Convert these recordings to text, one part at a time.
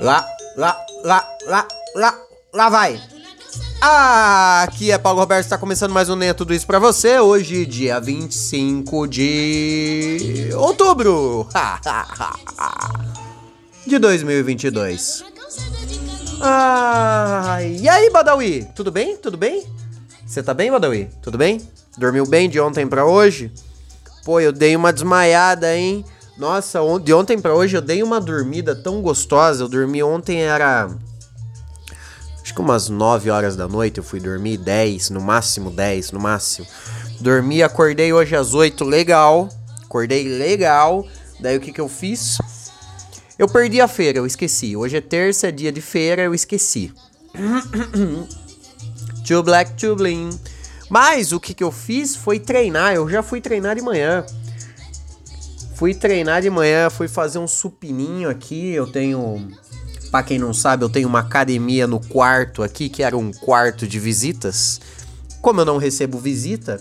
Lá, lá, lá, lá, lá, lá vai. Ah, aqui é Paulo Roberto, está começando mais um Nem é Tudo Isso pra você. Hoje, dia 25 de outubro de 2022. Ah, e aí, Badawi? Tudo bem? Tudo bem? Você tá bem, Badawi? Tudo bem? Dormiu bem de ontem pra hoje? Pô, eu dei uma desmaiada, hein? Nossa, de ontem para hoje eu dei uma dormida tão gostosa. Eu dormi ontem era acho que umas 9 horas da noite eu fui dormir, 10, no máximo 10, no máximo. Dormi, acordei hoje às 8, legal. Acordei legal. Daí o que que eu fiz? Eu perdi a feira, eu esqueci. Hoje é terça, é dia de feira, eu esqueci. too black, too bling. Mas o que que eu fiz foi treinar. Eu já fui treinar de manhã. Fui treinar de manhã, fui fazer um supininho aqui. Eu tenho, para quem não sabe, eu tenho uma academia no quarto aqui, que era um quarto de visitas. Como eu não recebo visita,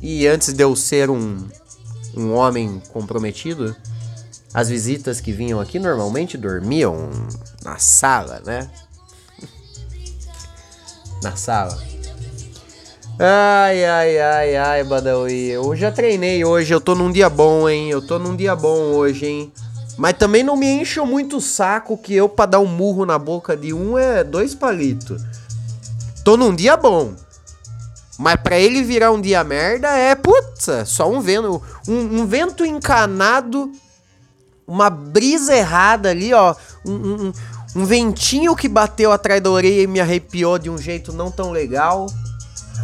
e antes de eu ser um, um homem comprometido, as visitas que vinham aqui normalmente dormiam na sala, né? na sala. Ai, ai, ai, ai, Badawi. Eu já treinei hoje, eu tô num dia bom, hein? Eu tô num dia bom hoje, hein? Mas também não me encho muito o saco que eu, pra dar um murro na boca de um, é dois palitos. Tô num dia bom. Mas pra ele virar um dia merda é, putz, só um vento. Um, um vento encanado, uma brisa errada ali, ó. Um, um, um ventinho que bateu atrás da orelha e me arrepiou de um jeito não tão legal.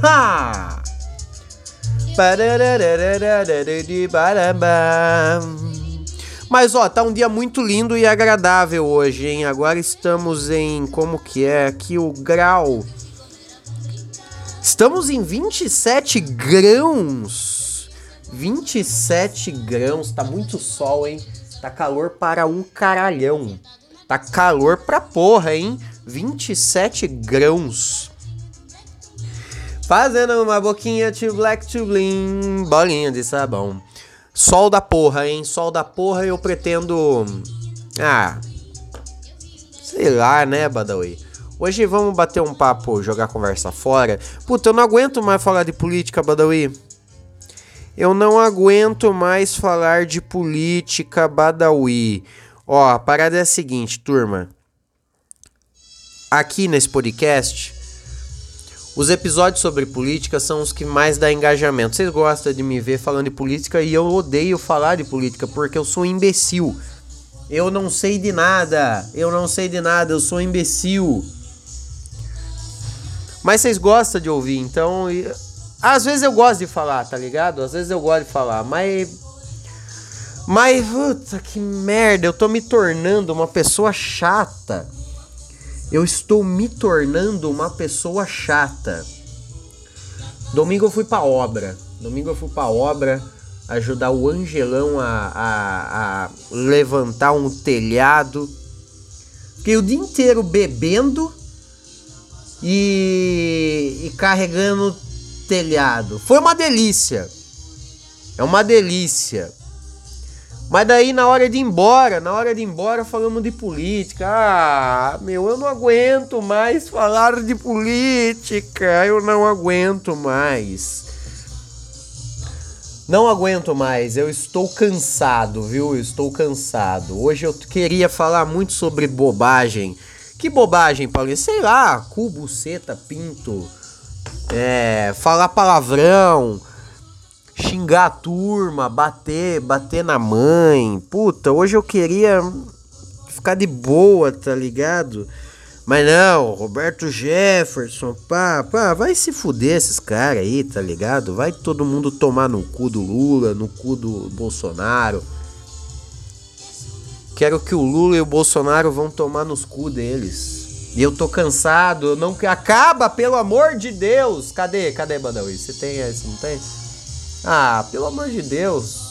Ha! Mas ó, tá um dia muito lindo e agradável hoje, hein? Agora estamos em como que é aqui o grau. Estamos em 27 grãos. 27 grãos, tá muito sol, hein? Tá calor para um caralhão. Tá calor pra porra, hein? 27 grãos. Fazendo uma boquinha to black to bling, bolinha de sabão. Sol da porra, hein? Sol da porra eu pretendo. Ah. Sei lá, né, Badawi? Hoje vamos bater um papo, jogar conversa fora. Puta, eu não aguento mais falar de política, Badawi. Eu não aguento mais falar de política, Badawi. Ó, a parada é a seguinte, turma. Aqui nesse podcast, os episódios sobre política são os que mais dá engajamento. Vocês gostam de me ver falando de política e eu odeio falar de política porque eu sou um imbecil. Eu não sei de nada. Eu não sei de nada, eu sou um imbecil. Mas vocês gostam de ouvir, então. Às vezes eu gosto de falar, tá ligado? Às vezes eu gosto de falar, mas. Mas, puta que merda, eu tô me tornando uma pessoa chata eu estou me tornando uma pessoa chata. Domingo eu fui pra obra. Domingo eu fui pra obra ajudar o Angelão a, a, a levantar um telhado. Fiquei o dia inteiro bebendo e, e carregando telhado. Foi uma delícia. É uma delícia. Mas daí na hora de ir embora, na hora de ir embora falamos de política. Ah, meu, eu não aguento mais falar de política. Eu não aguento mais. Não aguento mais, eu estou cansado, viu? Eu estou cansado. Hoje eu queria falar muito sobre bobagem. Que bobagem, Paulinho? Sei lá, cubo, seta, pinto. É, falar palavrão xingar a turma, bater, bater na mãe. Puta, hoje eu queria ficar de boa, tá ligado? Mas não, Roberto Jefferson, pá, pá, vai se fuder esses caras aí, tá ligado? Vai todo mundo tomar no cu do Lula, no cu do Bolsonaro. Quero que o Lula e o Bolsonaro vão tomar nos cu deles. E eu tô cansado, não acaba, pelo amor de Deus. Cadê? Cadê Badawi? Você tem esse, não tem? Ah, pelo amor de Deus.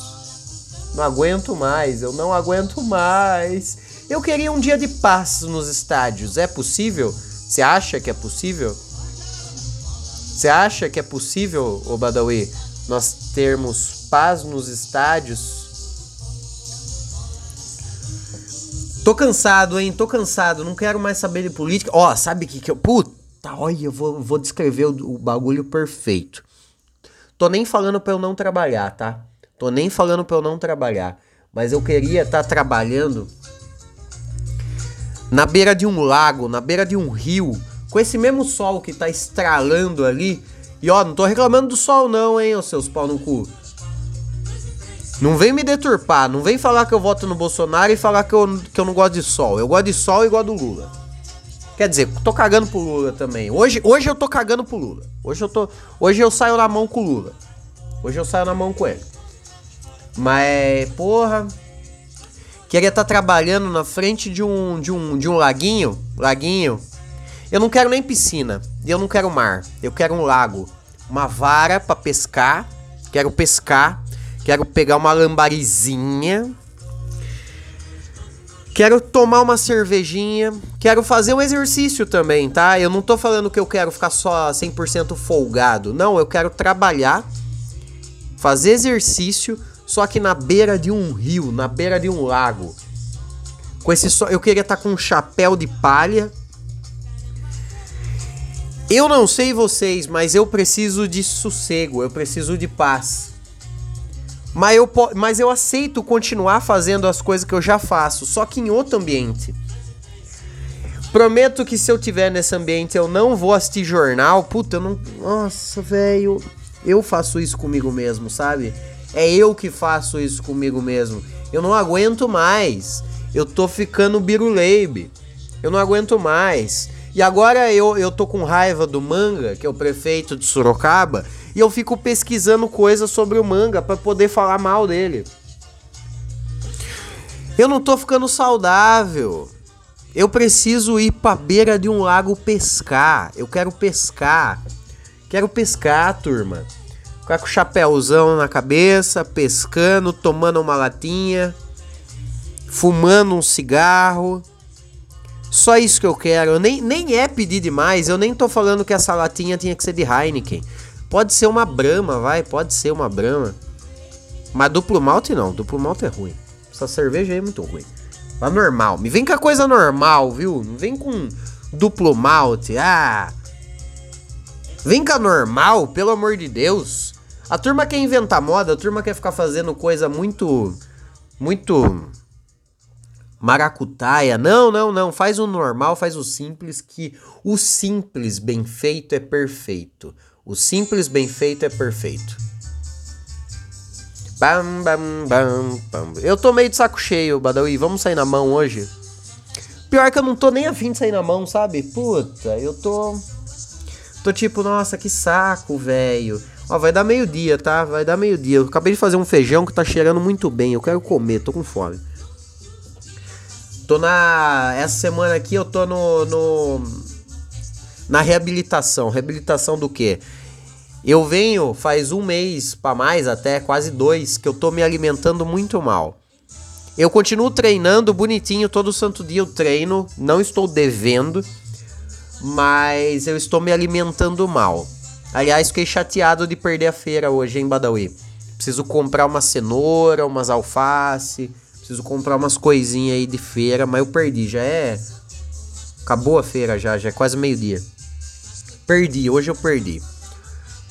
Não aguento mais, eu não aguento mais. Eu queria um dia de paz nos estádios. É possível? Você acha que é possível? Você acha que é possível, ô Badawi, nós termos paz nos estádios? Tô cansado, hein? Tô cansado. Não quero mais saber de política. Ó, sabe o que que eu... Puta, olha, eu vou, vou descrever o, o bagulho perfeito. Tô nem falando pra eu não trabalhar, tá? Tô nem falando pra eu não trabalhar. Mas eu queria estar tá trabalhando na beira de um lago, na beira de um rio, com esse mesmo sol que tá estralando ali. E ó, não tô reclamando do sol não, hein, os seus pau no cu. Não vem me deturpar, não vem falar que eu voto no Bolsonaro e falar que eu, que eu não gosto de sol. Eu gosto de sol e gosto do Lula. Quer dizer, tô cagando pro Lula também. Hoje, hoje eu tô cagando pro Lula. Hoje eu tô, hoje eu saio na mão com o Lula. Hoje eu saio na mão com ele. Mas, porra, queria estar tá trabalhando na frente de um, de um, de um laguinho, laguinho. Eu não quero nem piscina, eu não quero mar, eu quero um lago, uma vara para pescar, quero pescar, quero pegar uma lambarizinha, quero tomar uma cervejinha, quero fazer um exercício também, tá? Eu não tô falando que eu quero ficar só 100% folgado, não, eu quero trabalhar, fazer exercício só que na beira de um rio, na beira de um lago. Com esse só, eu queria estar tá com um chapéu de palha. Eu não sei vocês, mas eu preciso de sossego, eu preciso de paz. Mas eu, mas eu aceito continuar fazendo as coisas que eu já faço, só que em outro ambiente. Prometo que se eu tiver nesse ambiente eu não vou assistir jornal. Puta, eu não. Nossa, velho. Eu faço isso comigo mesmo, sabe? É eu que faço isso comigo mesmo. Eu não aguento mais. Eu tô ficando biruleibe. Eu não aguento mais. E agora eu, eu tô com raiva do manga, que é o prefeito de Sorocaba, e eu fico pesquisando coisas sobre o manga para poder falar mal dele. Eu não tô ficando saudável. Eu preciso ir pra beira de um lago pescar. Eu quero pescar. Quero pescar, turma. Ficar com o chapéuzão na cabeça, pescando, tomando uma latinha, fumando um cigarro. Só isso que eu quero. Nem, nem é pedir demais. Eu nem tô falando que essa latinha tinha que ser de Heineken. Pode ser uma Brahma, vai. Pode ser uma Brahma. Mas duplo malte não. Duplo malte é ruim. Essa cerveja aí é muito ruim. Mas normal. Me vem com a coisa normal, viu? Não vem com duplo malte. Ah. Vem cá normal, pelo amor de Deus. A turma quer inventar moda, a turma quer ficar fazendo coisa muito. Muito. Maracutaia. Não, não, não. Faz o normal, faz o simples, que o simples bem feito é perfeito. O simples bem feito é perfeito. Bam, bam, bam, bam. Eu tô meio de saco cheio, Badawi. Vamos sair na mão hoje? Pior que eu não tô nem afim de sair na mão, sabe? Puta, eu tô. Tô tipo, nossa, que saco, velho. Ó, vai dar meio-dia, tá? Vai dar meio-dia. Eu acabei de fazer um feijão que tá cheirando muito bem. Eu quero comer, tô com fome. Tô na. Essa semana aqui eu tô no. no... Na reabilitação. Reabilitação do quê? Eu venho faz um mês para mais, até quase dois, que eu tô me alimentando muito mal. Eu continuo treinando bonitinho, todo santo dia eu treino, não estou devendo, mas eu estou me alimentando mal. Aliás, fiquei chateado de perder a feira hoje em Badawi. Preciso comprar uma cenoura, umas alface, preciso comprar umas coisinhas aí de feira, mas eu perdi, já é acabou a feira já, já é quase meio-dia. Perdi, hoje eu perdi.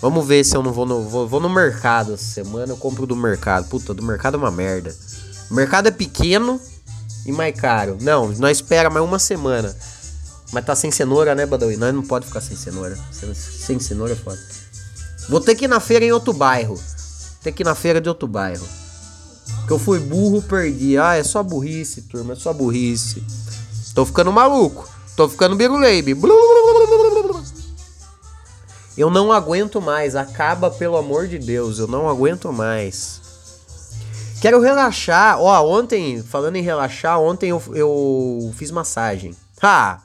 Vamos ver se eu não vou no vou, vou no mercado essa semana, eu compro do mercado. Puta, do mercado é uma merda. O mercado é pequeno e mais caro. Não, nós espera mais uma semana. Mas tá sem cenoura, né, Badawi? Nós não pode ficar sem cenoura. Sem cenoura é foda. Vou ter que ir na feira em outro bairro. Ter que ir na feira de outro bairro. Porque eu fui burro, perdi. Ah, é só burrice, turma. É só burrice. Tô ficando maluco. Tô ficando biruleibe. Eu não aguento mais. Acaba, pelo amor de Deus. Eu não aguento mais. Quero relaxar. Ó, ontem, falando em relaxar, ontem eu, eu fiz massagem. Ha!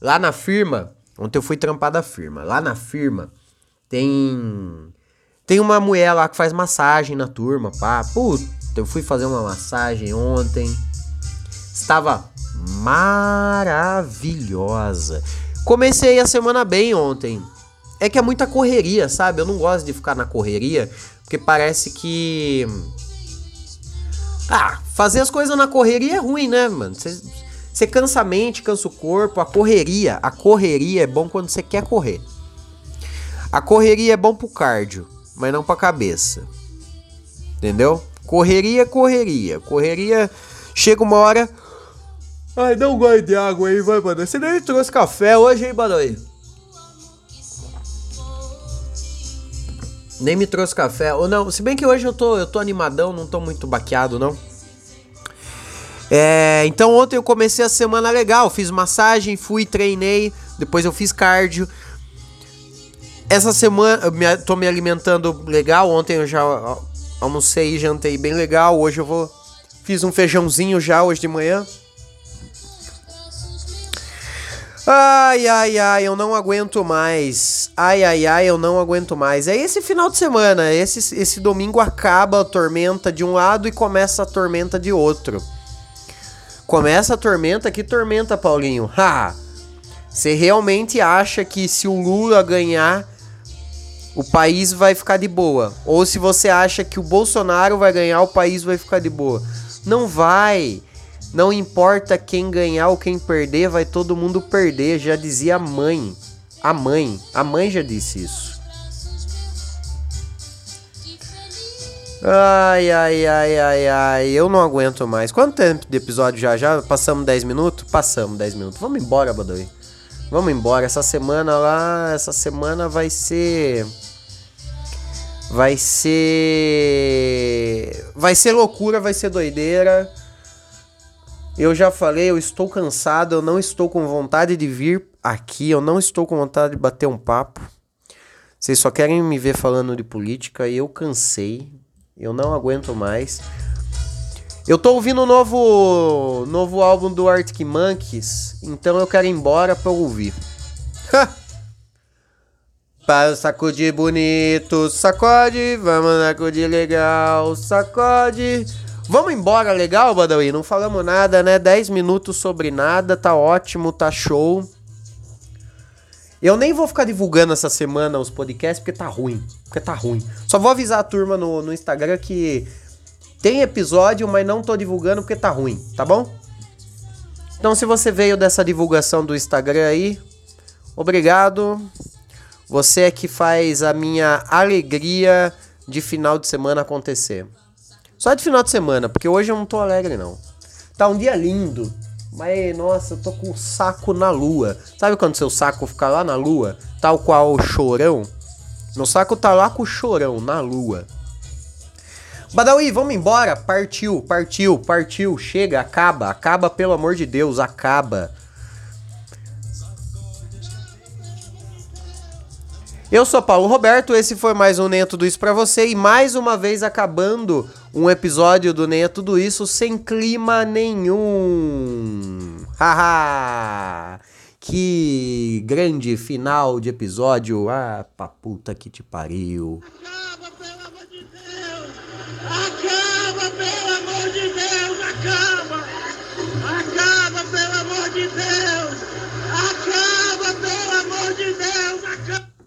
Lá na firma, ontem eu fui trampar da firma. Lá na firma tem tem uma mulher lá que faz massagem na turma, pá. Puta, eu fui fazer uma massagem ontem. Estava maravilhosa. Comecei a semana bem ontem. É que é muita correria, sabe? Eu não gosto de ficar na correria, porque parece que Ah, fazer as coisas na correria é ruim, né, mano? Você cansa a mente, cansa o corpo. A correria, a correria é bom quando você quer correr. A correria é bom pro cardio, mas não pra cabeça. Entendeu? Correria, correria. Correria, chega uma hora. Ai, não gosto de água aí, vai, mano. Você nem trouxe café hoje, hein, Badawi? Nem me trouxe café. Ou não, se bem que hoje eu tô, eu tô animadão, não tô muito baqueado, não. É, então ontem eu comecei a semana legal, fiz massagem, fui, treinei, depois eu fiz cardio. Essa semana eu me, tô me alimentando legal, ontem eu já almocei e jantei bem legal, hoje eu vou fiz um feijãozinho já hoje de manhã. Ai, ai, ai, eu não aguento mais. Ai, ai, ai, eu não aguento mais. É esse final de semana. Esse, esse domingo acaba a tormenta de um lado e começa a tormenta de outro. Começa a tormenta, que tormenta, Paulinho? Ha! Você realmente acha que se o Lula ganhar, o país vai ficar de boa? Ou se você acha que o Bolsonaro vai ganhar, o país vai ficar de boa? Não vai. Não importa quem ganhar ou quem perder, vai todo mundo perder, já dizia a mãe. A mãe, a mãe já disse isso. Ai, ai, ai, ai, ai, eu não aguento mais. Quanto tempo de episódio já? Já passamos 10 minutos? Passamos 10 minutos. Vamos embora, Badawi. Vamos embora. Essa semana lá, essa semana vai ser. Vai ser. Vai ser loucura, vai ser doideira. Eu já falei, eu estou cansado, eu não estou com vontade de vir aqui, eu não estou com vontade de bater um papo. Vocês só querem me ver falando de política e eu cansei. Eu não aguento mais. Eu tô ouvindo o novo novo álbum do Arctic Monkeys, então eu quero ir embora pra ouvir. Para sacudir bonito, sacode, vamos sacudir legal, sacode. Vamos embora, legal, Badawi? Não falamos nada, né? 10 minutos sobre nada, tá ótimo, tá show. Eu nem vou ficar divulgando essa semana os podcasts porque tá ruim. Porque tá ruim. Só vou avisar a turma no, no Instagram que tem episódio, mas não tô divulgando porque tá ruim, tá bom? Então, se você veio dessa divulgação do Instagram aí, obrigado. Você é que faz a minha alegria de final de semana acontecer. Só de final de semana, porque hoje eu não tô alegre, não. Tá um dia lindo, mas nossa, eu tô com o saco na lua. Sabe quando seu saco fica lá na lua? Tal qual o chorão? Meu saco tá lá com o chorão, na lua. Badawi, vamos embora. Partiu, partiu, partiu. Chega, acaba, acaba, pelo amor de Deus, acaba. Eu sou Paulo Roberto, esse foi mais um Nem Tudo Isso para você e mais uma vez acabando um episódio do Nem Tudo Isso sem clima nenhum. Haha! que grande final de episódio. Ah, pra puta que te pariu. Acaba, pelo amor de Deus! Acaba, pelo amor de Deus! Acaba! Acaba, pelo amor de Deus!